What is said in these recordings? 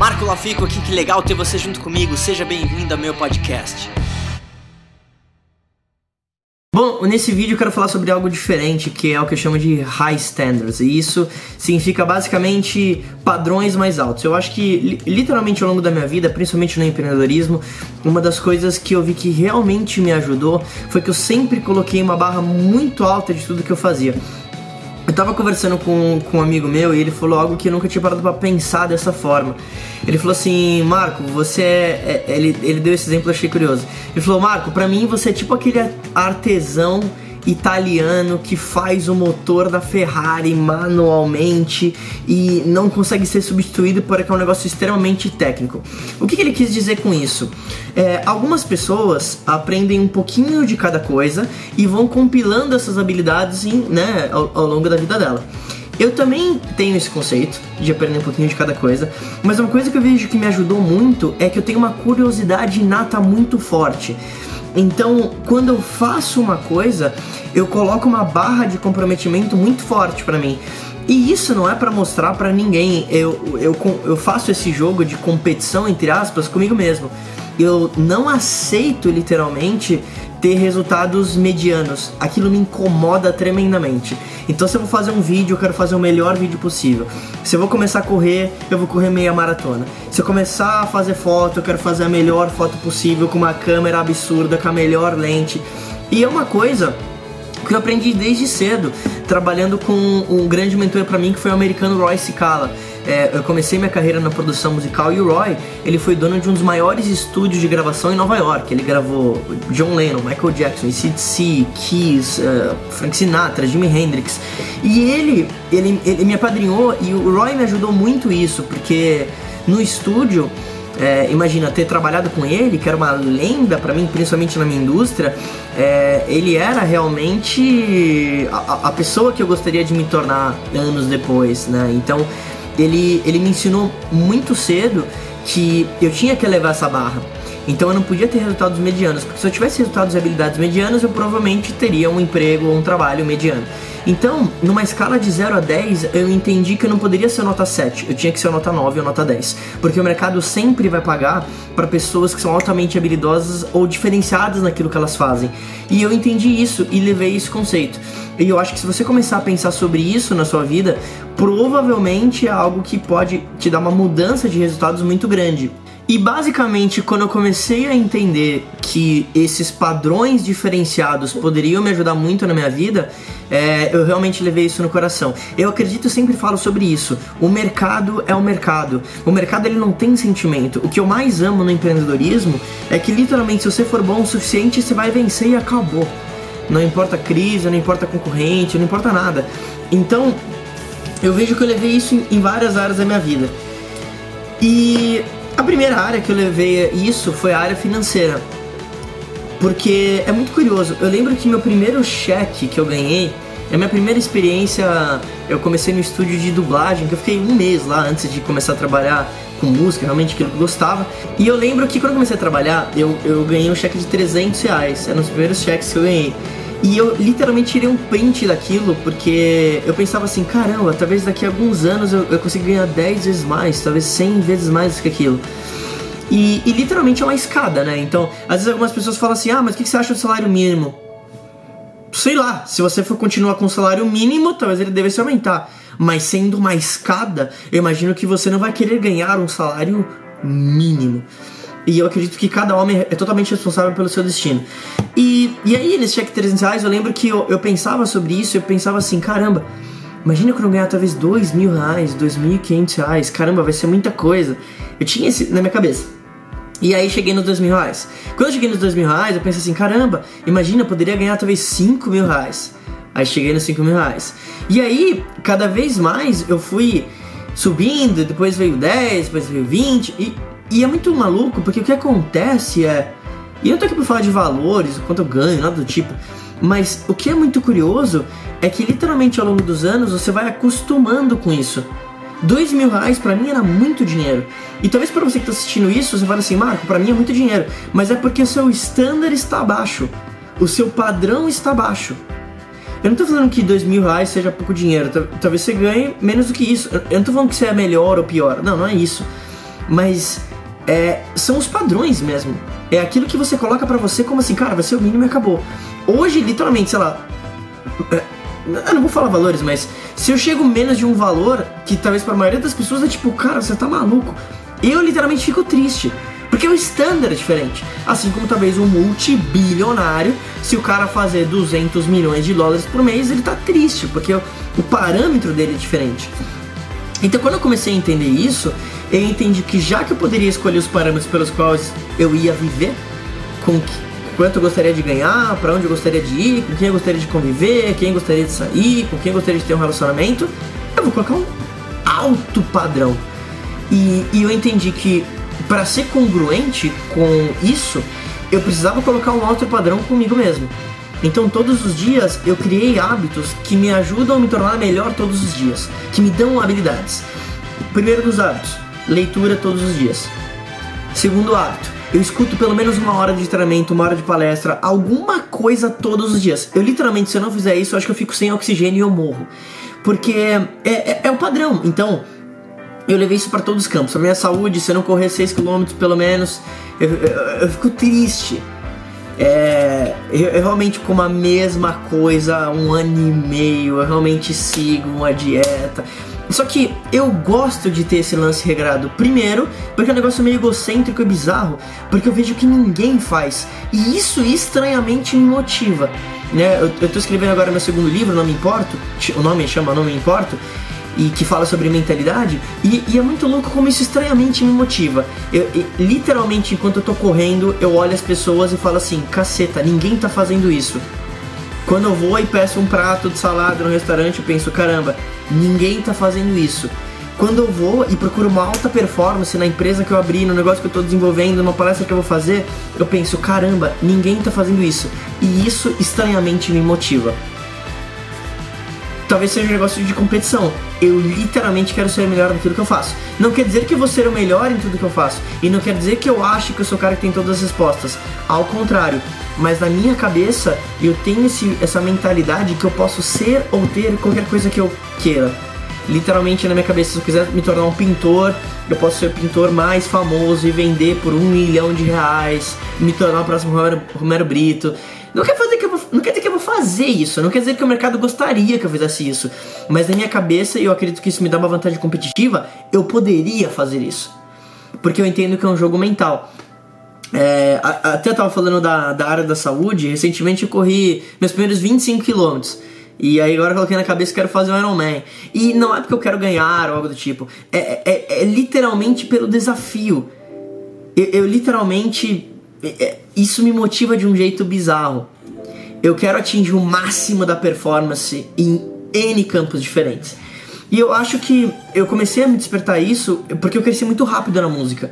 Marco Lafico aqui, que legal ter você junto comigo. Seja bem-vindo ao meu podcast. Bom, nesse vídeo eu quero falar sobre algo diferente, que é o que eu chamo de high standards. E isso significa basicamente padrões mais altos. Eu acho que literalmente ao longo da minha vida, principalmente no empreendedorismo, uma das coisas que eu vi que realmente me ajudou foi que eu sempre coloquei uma barra muito alta de tudo que eu fazia. Eu tava conversando com, com um amigo meu e ele falou algo que eu nunca tinha parado pra pensar dessa forma. Ele falou assim, Marco, você é. é ele, ele deu esse exemplo, eu achei curioso. Ele falou, Marco, pra mim você é tipo aquele artesão italiano que faz o motor da Ferrari manualmente e não consegue ser substituído porque é um negócio extremamente técnico. O que, que ele quis dizer com isso? É, algumas pessoas aprendem um pouquinho de cada coisa e vão compilando essas habilidades em, né, ao, ao longo da vida dela. Eu também tenho esse conceito de aprender um pouquinho de cada coisa, mas uma coisa que eu vejo que me ajudou muito é que eu tenho uma curiosidade inata muito forte. Então, quando eu faço uma coisa, eu coloco uma barra de comprometimento muito forte para mim. E isso não é para mostrar para ninguém. Eu, eu, eu faço esse jogo de competição, entre aspas, comigo mesmo. Eu não aceito literalmente ter resultados medianos. Aquilo me incomoda tremendamente. Então, se eu vou fazer um vídeo, eu quero fazer o melhor vídeo possível. Se eu vou começar a correr, eu vou correr meia maratona. Se eu começar a fazer foto, eu quero fazer a melhor foto possível com uma câmera absurda, com a melhor lente. E é uma coisa que eu aprendi desde cedo, trabalhando com um grande mentor para mim que foi o americano Roy Cicala é, eu comecei minha carreira na produção musical e o Roy, ele foi dono de um dos maiores estúdios de gravação em Nova York. Ele gravou John Lennon, Michael Jackson, ACDC, Keys, uh, Frank Sinatra, Jimi Hendrix. E ele, ele, ele me apadrinhou e o Roy me ajudou muito isso, porque no estúdio é, imagina ter trabalhado com ele, que era uma lenda para mim, principalmente na minha indústria, é, ele era realmente a, a, pessoa que eu gostaria de me tornar anos depois, né? Então ele, ele me ensinou muito cedo que eu tinha que levar essa barra. Então eu não podia ter resultados medianos, porque se eu tivesse resultados e habilidades medianas, eu provavelmente teria um emprego ou um trabalho mediano. Então, numa escala de 0 a 10, eu entendi que eu não poderia ser nota 7, eu tinha que ser nota 9 ou nota 10. Porque o mercado sempre vai pagar para pessoas que são altamente habilidosas ou diferenciadas naquilo que elas fazem. E eu entendi isso e levei esse conceito. E eu acho que se você começar a pensar sobre isso na sua vida, provavelmente é algo que pode te dar uma mudança de resultados muito grande. E basicamente, quando eu comecei a entender que esses padrões diferenciados poderiam me ajudar muito na minha vida, é, eu realmente levei isso no coração. Eu acredito, eu sempre falo sobre isso. O mercado é o mercado. O mercado ele não tem sentimento. O que eu mais amo no empreendedorismo é que literalmente, se você for bom o suficiente, você vai vencer e acabou. Não importa crise, não importa concorrente, não importa nada. Então, eu vejo que eu levei isso em, várias áreas da minha vida. E a primeira área que eu levei isso foi a área financeira. Porque é muito curioso. Eu lembro que meu primeiro cheque que eu ganhei, é a minha primeira experiência. Eu comecei no estúdio de dublagem, que eu fiquei um mês lá antes de começar a trabalhar com música, realmente aquilo que eu gostava. E eu lembro que quando eu comecei a trabalhar, eu, eu ganhei um cheque de 300 reais. Eram os primeiros cheques que eu ganhei. E eu literalmente tirei um print daquilo, porque eu pensava assim, caramba, talvez daqui a alguns anos eu, eu consiga ganhar 10 vezes mais, talvez 100 vezes mais do que aquilo. E, e, literalmente é uma escada, né? Então, às vezes algumas pessoas falam assim, ah, mas o que você acha do salário mínimo? Sei lá, se você for continuar com o salário mínimo, talvez ele devesse aumentar. Mas sendo uma escada, eu imagino que você não vai querer ganhar um salário mínimo. E eu acredito que cada homem é totalmente responsável pelo seu destino. E, e aí, nesse cheque 300 reais, eu lembro que eu, eu pensava sobre isso, eu pensava assim, caramba, imagina quando eu ganhar talvez 2 mil reais, 2.500 reais, caramba, vai ser muita coisa. Eu tinha isso na minha cabeça. E aí cheguei nos 2 mil reais. Quando eu cheguei nos 2 mil reais, eu pensei assim, caramba, imagina, eu poderia ganhar talvez 5 mil reais. Aí cheguei nos 5 mil reais. E aí, cada vez mais, eu fui subindo, depois veio 10, depois veio 20, e e é muito maluco, porque o que acontece é. E eu tô aqui pra falar de valores, o quanto eu ganho, nada do tipo. Mas o que é muito curioso é que literalmente ao longo dos anos você vai acostumando com isso. Dois mil reais pra mim era muito dinheiro. E talvez para você que tá assistindo isso, você fale assim, Marco, pra mim é muito dinheiro. Mas é porque o seu standard está baixo. O seu padrão está baixo. Eu não tô falando que dois mil reais seja pouco dinheiro. Talvez você ganhe menos do que isso. Eu não tô falando que você é melhor ou pior. Não, não é isso. mas é, são os padrões mesmo. É aquilo que você coloca para você como assim, cara, vai ser o mínimo e acabou. Hoje, literalmente, sei lá. É, eu não vou falar valores, mas se eu chego menos de um valor, que talvez para a maioria das pessoas é tipo, cara, você tá maluco. Eu literalmente fico triste. Porque o standard é diferente. Assim como talvez um multibilionário, se o cara fazer 200 milhões de dólares por mês, ele tá triste, porque o, o parâmetro dele é diferente. Então, quando eu comecei a entender isso, eu entendi que já que eu poderia escolher os parâmetros pelos quais eu ia viver, com que, quanto eu gostaria de ganhar, para onde eu gostaria de ir, com quem eu gostaria de conviver, quem eu gostaria de sair, com quem eu gostaria de ter um relacionamento, eu vou colocar um alto padrão. E, e eu entendi que para ser congruente com isso, eu precisava colocar um alto padrão comigo mesmo. Então todos os dias eu criei hábitos que me ajudam a me tornar melhor todos os dias, que me dão habilidades. Primeiro dos hábitos, leitura todos os dias. Segundo hábito, eu escuto pelo menos uma hora de treinamento, uma hora de palestra, alguma coisa todos os dias. Eu literalmente, se eu não fizer isso, acho que eu fico sem oxigênio e eu morro. Porque é, é, é o padrão. Então, eu levei isso para todos os campos. A minha saúde, se eu não correr 6km pelo menos, eu, eu, eu fico triste. É, eu, eu, realmente como a mesma coisa há um ano e meio, eu realmente sigo uma dieta. Só que eu gosto de ter esse lance regrado. Primeiro, porque é um negócio meio egocêntrico e bizarro, porque eu vejo que ninguém faz. E isso estranhamente me motiva. Né? Eu, eu tô escrevendo agora meu segundo livro, Não Me Importo. O nome chama Não Me Importo e que fala sobre mentalidade, e, e, é muito louco como isso estranhamente me motiva. Eu, literalmente, enquanto eu tô correndo, eu olho as pessoas e falo assim: caceta, ninguém tá fazendo isso. Quando eu vou e peço um prato de salada no restaurante, eu penso: caramba, ninguém tá fazendo isso. Quando eu vou e procuro uma alta performance na empresa que eu abri, no negócio que eu estou desenvolvendo, numa palestra que eu vou fazer, eu penso, caramba, ninguém está fazendo isso. E isso estranhamente me motiva talvez seja um negócio de competição. Eu literalmente quero ser melhor naquilo que eu faço. Não quer dizer que eu vou ser o melhor em tudo que eu faço. E não quer dizer que eu acho que eu sou o cara que tem todas as respostas. Ao contrário. Mas na minha cabeça eu tenho esse, essa mentalidade que eu posso ser ou ter qualquer coisa que eu queira. Literalmente na minha cabeça, se eu quiser me tornar um pintor, eu posso ser o pintor mais famoso e vender por um milhão de reais, me tornar o próximo Romero, Romero Brito. Não quer fazer que eu vou, não quer dizer que eu vou fazer isso, não quer dizer que o mercado gostaria que eu fizesse isso, mas na minha cabeça, eu acredito que isso me dá uma vantagem competitiva, eu poderia fazer isso. Porque eu entendo que é um jogo mental. É, até tava falando da, da área da saúde, recentemente eu corri meus primeiros 25 quilômetros. E aí agora eu coloquei na cabeça que quero fazer um Ironman. E não é porque eu quero ganhar ou algo do tipo. É, é, é literalmente pelo desafio. Eu, eu literalmente é, isso me motiva de um jeito bizarro. Eu quero atingir o máximo da performance em N campos diferentes. E eu acho que eu comecei a me despertar isso porque eu cresci muito rápido na música.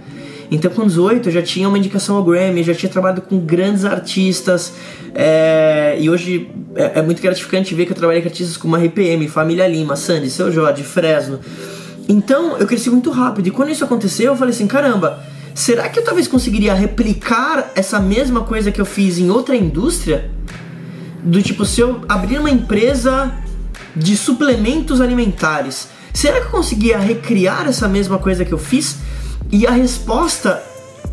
Então, com 18, eu já tinha uma indicação ao Grammy, já tinha trabalhado com grandes artistas. É, e hoje é, é, muito gratificante ver que eu trabalhei com artistas como a RPM, Família Lima, Sandy, Seu Jorge, Fresno. Então, eu cresci muito rápido. E quando isso aconteceu, eu falei assim: caramba, será que eu talvez conseguiria replicar essa mesma coisa que eu fiz em outra indústria? Do tipo, se eu abrir uma empresa de suplementos alimentares, será que eu conseguia recriar essa mesma coisa que eu fiz? E a resposta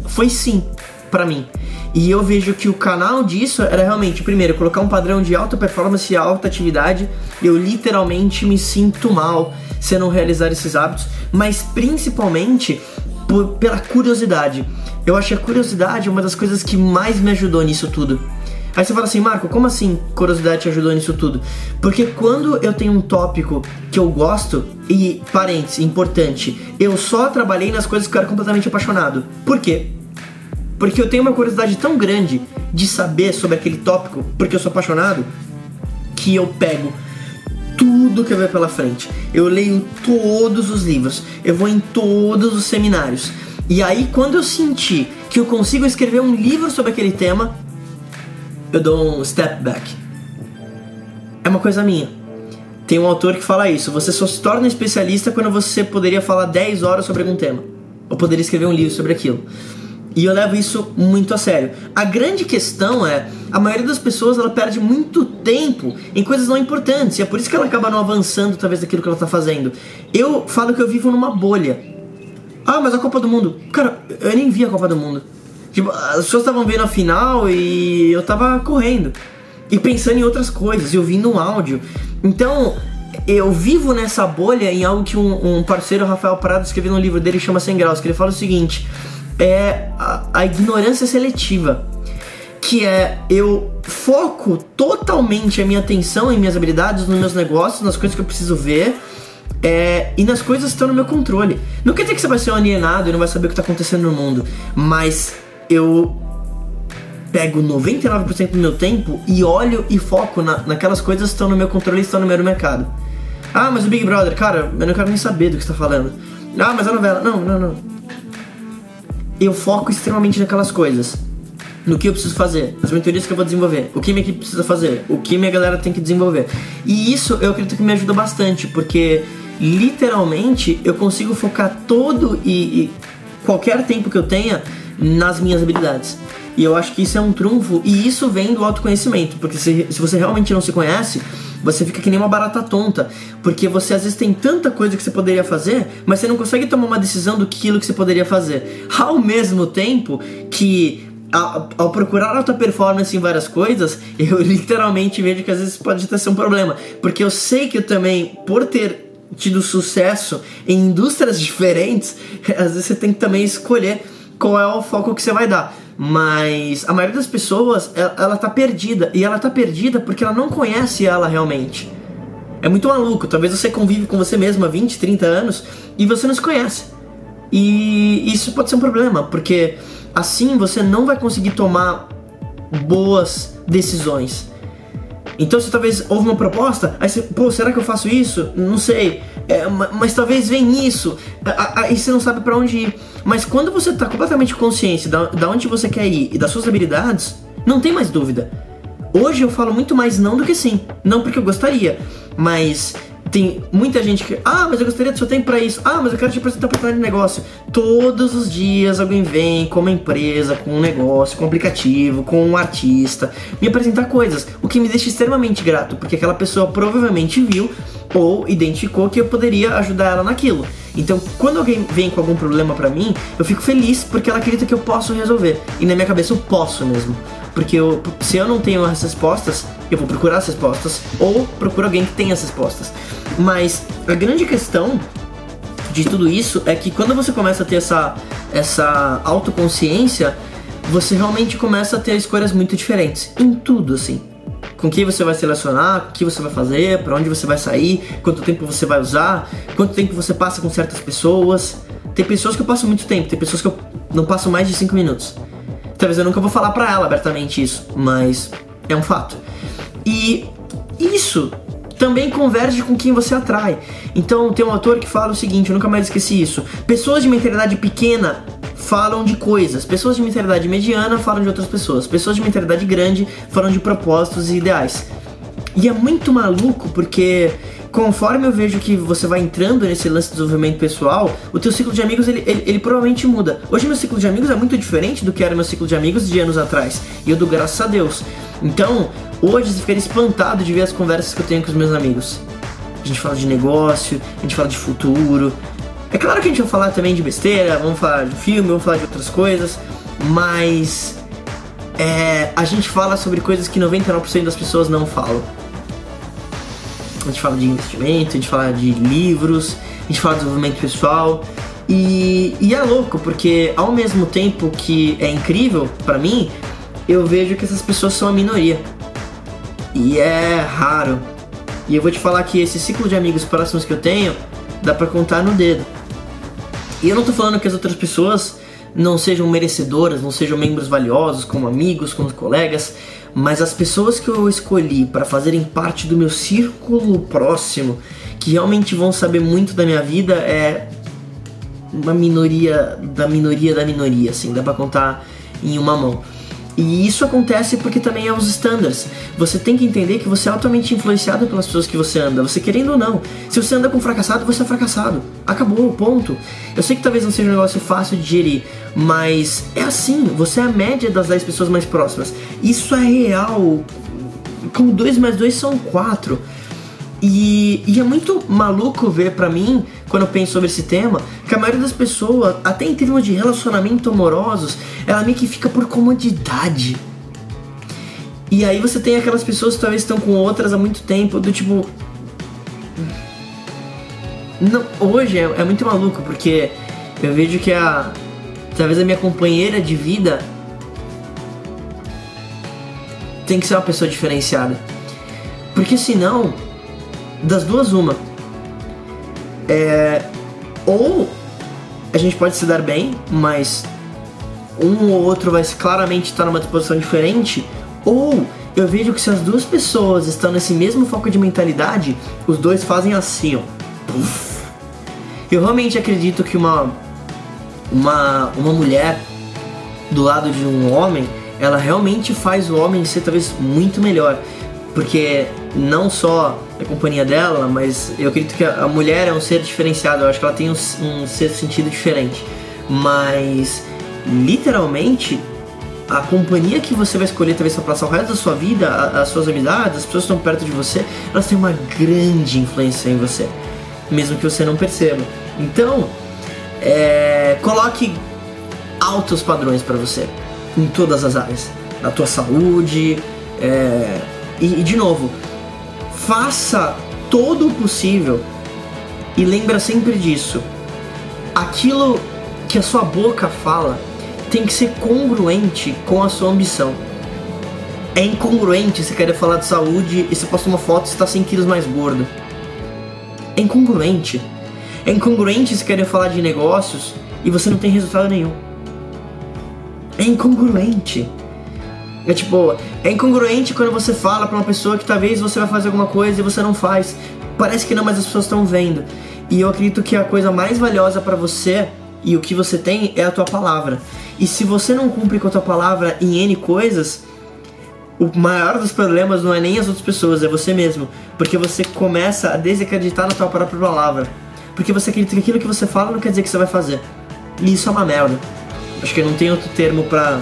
foi sim para mim. E eu vejo que o canal disso era realmente, primeiro, colocar um padrão de alta performance e alta atividade. Eu literalmente me sinto mal se eu não realizar esses hábitos, mas principalmente por, pela curiosidade. Eu acho que a curiosidade é uma das coisas que mais me ajudou nisso tudo. Aí você fala assim, Marco, como assim curiosidade te ajudou nisso tudo? Porque quando eu tenho um tópico que eu gosto, e parênteses, importante, eu só trabalhei nas coisas que eu era completamente apaixonado. Por quê? Porque eu tenho uma curiosidade tão grande de saber sobre aquele tópico, porque eu sou apaixonado, que eu pego tudo que eu ver pela frente. Eu leio todos os livros, eu vou em todos os seminários. E aí, quando eu sentir que eu consigo escrever um livro sobre aquele tema, eu dou um step back. É uma coisa minha. Tem um autor que fala isso. Você só se torna especialista quando você poderia falar 10 horas sobre algum tema. Ou poderia escrever um livro sobre aquilo. E eu levo isso muito a sério. A grande questão é, a maioria das pessoas ela perde muito tempo em coisas não importantes, e é por isso que ela acaba não avançando talvez daquilo que ela está fazendo. Eu falo que eu vivo numa bolha. Ah, mas a Copa do Mundo. Cara, eu nem vi a Copa do Mundo. Tipo, as pessoas estavam vendo a final e eu tava correndo. E pensando em outras coisas, e ouvindo um áudio. Então, eu vivo nessa bolha em algo que um, um parceiro, Rafael Prado, escreveu no livro dele, chama 100 Graus, que ele fala o seguinte: é a, a ignorância seletiva. Que é eu foco totalmente a minha atenção em minhas habilidades, nos meus negócios, nas coisas que eu preciso ver. É, e nas coisas que estão no meu controle. Não quer dizer que você vai ser um alienado e não vai saber o que está acontecendo no mundo, mas eu pego 99% do meu tempo e olho e foco na, naquelas coisas que estão no meu controle e estão no meu mercado. Ah, mas o Big Brother, cara, eu não quero nem saber do que você tá falando. Ah, mas a novela. Não, não, não. Eu foco extremamente naquelas coisas. No que eu preciso fazer, as mentorias que eu vou desenvolver, o que minha equipe precisa fazer, o que minha galera tem que desenvolver. E isso eu acredito que me ajuda bastante, porque literalmente eu consigo focar todo e, e qualquer tempo que eu tenha nas minhas habilidades. E eu acho que isso é um trunfo, e isso vem do autoconhecimento, porque se, se você realmente não se conhece, você fica que nem uma barata tonta, porque você às vezes tem tanta coisa que você poderia fazer, mas você não consegue tomar uma decisão do que você poderia fazer. Ao mesmo tempo que ao, procurar alta performance em várias coisas, eu literalmente vejo que às vezes pode até ser um problema, porque eu sei que eu também, por ter tido sucesso em indústrias diferentes, às vezes você tem que também escolher qual é o foco que você vai dar. Mas a maioria das pessoas, ela, ela tá perdida. E ela tá perdida porque ela não conhece ela realmente. É muito maluco. Talvez você convive com você mesmo há 20, 30 anos e você não se conhece. E isso pode ser um problema, porque assim você não vai conseguir tomar boas decisões. Então se talvez houve uma proposta, aí você, pô, será que eu faço isso? Não sei. É, mas talvez vem isso. Aí você não sabe para onde ir. Mas quando você tá completamente consciente da, da onde você quer ir e das suas habilidades, não tem mais dúvida. Hoje eu falo muito mais não do que sim. Não porque eu gostaria, mas tem muita gente que, ah, mas eu gostaria do seu tempo para isso. Ah, mas eu quero te apresentar para de negócio. Todos os dias alguém vem com uma empresa, com um negócio, com um aplicativo, com um artista, me apresentar coisas, o que me deixa extremamente grato, porque aquela pessoa provavelmente viu ou identificou que eu poderia ajudar ela naquilo. Então, quando alguém vem com algum problema para mim, eu fico feliz porque ela acredita que eu posso resolver. E na minha cabeça eu posso mesmo. Porque eu, se eu não tenho as respostas, eu vou procurar as respostas ou procuro alguém que tenha as respostas. Mas a grande questão de tudo isso é que quando você começa a ter essa, essa autoconsciência, você realmente começa a ter escolhas muito diferentes. Em tudo, assim. Com quem você vai se relacionar, o que você vai fazer, para onde você vai sair, quanto tempo você vai usar, quanto tempo você passa com certas pessoas. Tem pessoas que eu passo muito tempo, tem pessoas que eu não passo mais de 5 minutos. Talvez eu nunca vou falar pra ela abertamente isso, mas é um fato. E isso também converge com quem você atrai. Então tem um autor que fala o seguinte, eu nunca mais esqueci isso. Pessoas de mentalidade pequena falam de coisas. Pessoas de mentalidade mediana falam de outras pessoas. Pessoas de mentalidade grande falam de propósitos e ideais. E é muito maluco porque conforme eu vejo que você vai entrando nesse lance de desenvolvimento pessoal, o teu ciclo de amigos ele, ele, ele, provavelmente muda. Hoje meu ciclo de amigos é muito diferente do que era meu ciclo de amigos de anos atrás. E eu dou graças a Deus. Então, hoje você ficaria espantado de ver as conversas que eu tenho com os meus amigos. A gente fala de negócio, a gente fala de futuro. É claro que a gente vai falar também de besteira, vamos falar de filme, vamos falar de outras coisas, mas é, a gente fala sobre coisas que 99% das pessoas não falam a gente fala de investimento, a gente fala de livros, a gente fala de desenvolvimento pessoal. E, e é louco, porque ao mesmo tempo que é incrível para mim, eu vejo que essas pessoas são a minoria. E é raro. E eu vou te falar que esse ciclo de amigos próximos que eu tenho, dá para contar no dedo. E eu não tô falando que as outras pessoas não sejam merecedoras, não sejam membros valiosos, como amigos, como colegas, mas as pessoas que eu escolhi para fazerem parte do meu círculo próximo, que realmente vão saber muito da minha vida, é uma minoria da minoria da minoria, assim, dá para contar em uma mão. E isso acontece porque também é os standards. Você tem que entender que você é altamente influenciado pelas pessoas que você anda, você querendo ou não. Se você anda com fracassado, você é fracassado. Acabou, ponto. Eu sei que talvez não seja um negócio fácil de digerir, mas é assim, você é a média das 10 pessoas mais próximas. Isso é real. Como 2 mais 2 são 4. E, e, é muito maluco ver pra mim quando eu penso sobre esse tema, que a maioria das pessoas, até em termos de relacionamento amorosos, ela meio que fica por comodidade. E aí você tem aquelas pessoas que talvez estão com outras há muito tempo, do tipo. Não, hoje é, é muito maluco, porque eu vejo que a. Talvez a minha companheira de vida tem que ser uma pessoa diferenciada. Porque senão, das duas, uma. É, ou a gente pode se dar bem, mas um ou outro vai claramente estar numa disposição diferente, ou eu vejo que se as duas pessoas estão nesse mesmo foco de mentalidade, os dois fazem assim, ó. Puff. Eu realmente acredito que uma, uma, uma mulher do lado de um homem, ela realmente faz o homem ser talvez muito melhor. Porque não só a companhia dela, mas eu acredito que a mulher é um ser diferenciado, eu acho que ela tem um, um certo sentido diferente. Mas, literalmente, a companhia que você vai escolher talvez para passar o resto da sua vida, as suas amizades, as pessoas que estão perto de você, elas têm uma grande influência em você, mesmo que você não perceba. Então, é, coloque altos padrões para você em todas as áreas, na tua saúde, é, e, e de novo, faça todo o possível e lembra sempre disso. Aquilo que a sua boca fala tem que ser congruente com a sua ambição. É incongruente você querer falar de saúde e você posta uma foto e está 100 quilos mais gordo. É incongruente. É incongruente você querer falar de negócios e você não tem resultado nenhum. É incongruente. É tipo, é incongruente quando você fala pra uma pessoa que talvez você vai fazer alguma coisa e você não faz. Parece que não, mas as pessoas estão vendo. E eu acredito que a coisa mais valiosa para você e o que você tem é a tua palavra. E se você não cumpre com a tua palavra em N coisas, o maior dos problemas não é nem as outras pessoas, é você mesmo. Porque você começa a desacreditar na tua própria palavra. Porque você acredita que aquilo que você fala não quer dizer que você vai fazer. E isso é uma merda. Acho que não tem outro termo pra,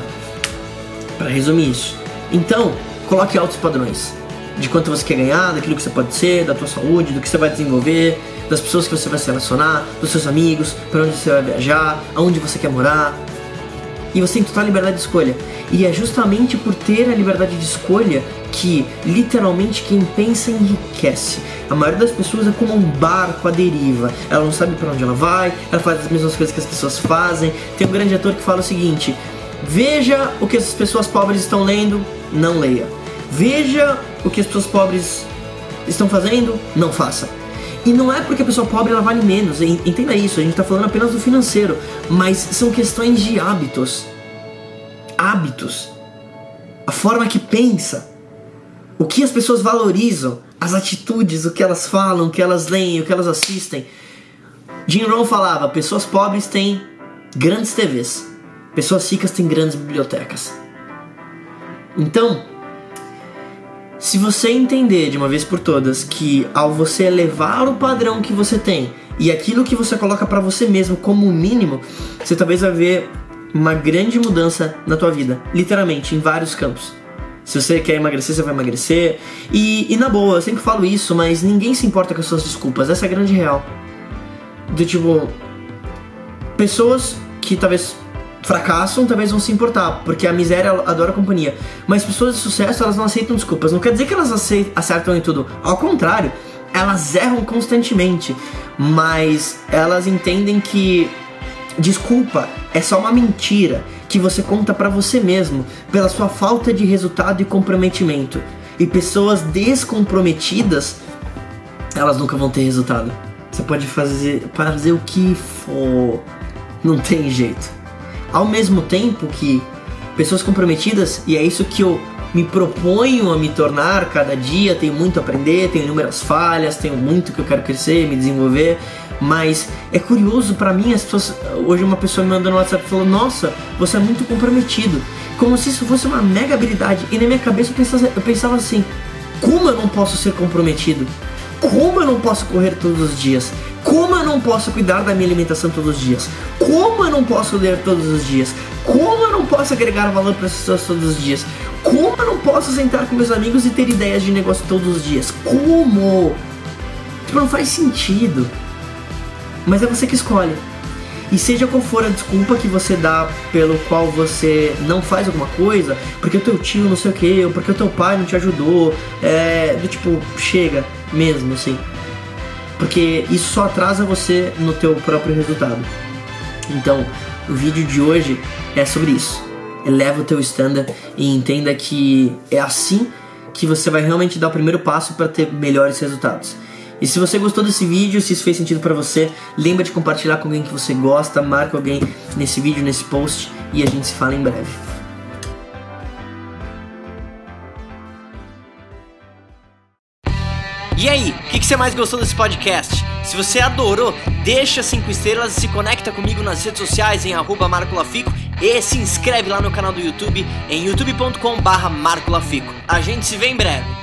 pra resumir isso. Então, coloque altos padrões. De quanto você quer ganhar, daquilo que você pode ser, da tua saúde, do que você vai desenvolver, das pessoas que você vai se relacionar, dos seus amigos, para onde você vai viajar, aonde você quer morar. E você tem total liberdade de escolha. E é justamente por ter a liberdade de escolha que literalmente quem pensa enriquece. A maioria das pessoas é como um barco à deriva. Ela não sabe para onde ela vai, ela faz as mesmas coisas que as pessoas fazem. Tem um grande ator que fala o seguinte: Veja o que as pessoas pobres estão lendo, não leia. Veja o que as pessoas pobres estão fazendo, não faça. E não é porque a pessoa pobre ela vale menos, entenda isso, a gente está falando apenas do financeiro, mas são questões de hábitos. Hábitos. A forma que pensa. O que as pessoas valorizam, as atitudes, o que elas falam, o que elas leem, o que elas assistem. Jim Rohn falava: pessoas pobres têm grandes TVs, pessoas ricas têm grandes bibliotecas. Então, se você entender de uma vez por todas que ao você elevar o padrão que você tem e aquilo que você coloca para você mesmo como mínimo, você talvez vai ver uma grande mudança na tua vida, literalmente em vários campos. Se você quer emagrecer, você vai emagrecer. E, e na boa, eu sempre falo isso, mas ninguém se importa com as suas desculpas. Essa é a grande real. Do tipo, pessoas que talvez fracassam talvez vão se importar, porque a miséria adora companhia. Mas pessoas de sucesso, elas não aceitam desculpas. Não quer dizer que elas acertam em tudo. Ao contrário, elas erram constantemente. Mas elas entendem que desculpa é só uma mentira que você conta para você mesmo pela sua falta de resultado e comprometimento. E pessoas descomprometidas, elas nunca vão ter resultado. Você pode fazer, fazer o que for, não tem jeito ao mesmo tempo que pessoas comprometidas, e é isso que eu me proponho a me tornar cada dia, tenho muito a aprender, tenho inúmeras falhas, tenho muito que eu quero crescer, me desenvolver, mas é curioso para mim as pessoas, hoje uma pessoa me mandou no WhatsApp e falou: "Nossa, você é muito comprometido". Como se isso fosse uma mega habilidade. E na minha cabeça eu pensava, eu pensava assim: como eu não posso ser comprometido? Como eu não posso correr todos os dias? Como eu não posso cuidar da minha alimentação todos os dias? Como eu não posso ler todos os dias? Como eu não posso agregar valor para as pessoas todos os dias? Como eu não posso sentar com meus amigos e ter ideias de negócio todos os dias? Como? Tipo, não faz sentido. mas é você que escolhe. E seja qual for a desculpa que você dá pelo qual você não faz alguma coisa, porque o teu tio não sei o que, ou porque o teu pai não te ajudou, é do tipo, chega mesmo, assim. Porque isso só atrasa você no teu próprio resultado. Então, o vídeo de hoje é sobre isso. Eleva o teu standard e entenda que é assim que você vai realmente dar o primeiro passo para ter melhores resultados. E se você gostou desse vídeo, se isso fez sentido para você, lembra de compartilhar com alguém que você gosta, marca alguém nesse vídeo, nesse post e a gente se fala em breve. E aí, o que, você mais gostou desse podcast? Se você adorou, deixa 5 estrelas e se conecta comigo nas redes sociais em arroba marcolafico e se inscreve lá no canal do YouTube em youtube.com barra marcolafico. A gente se vê em breve.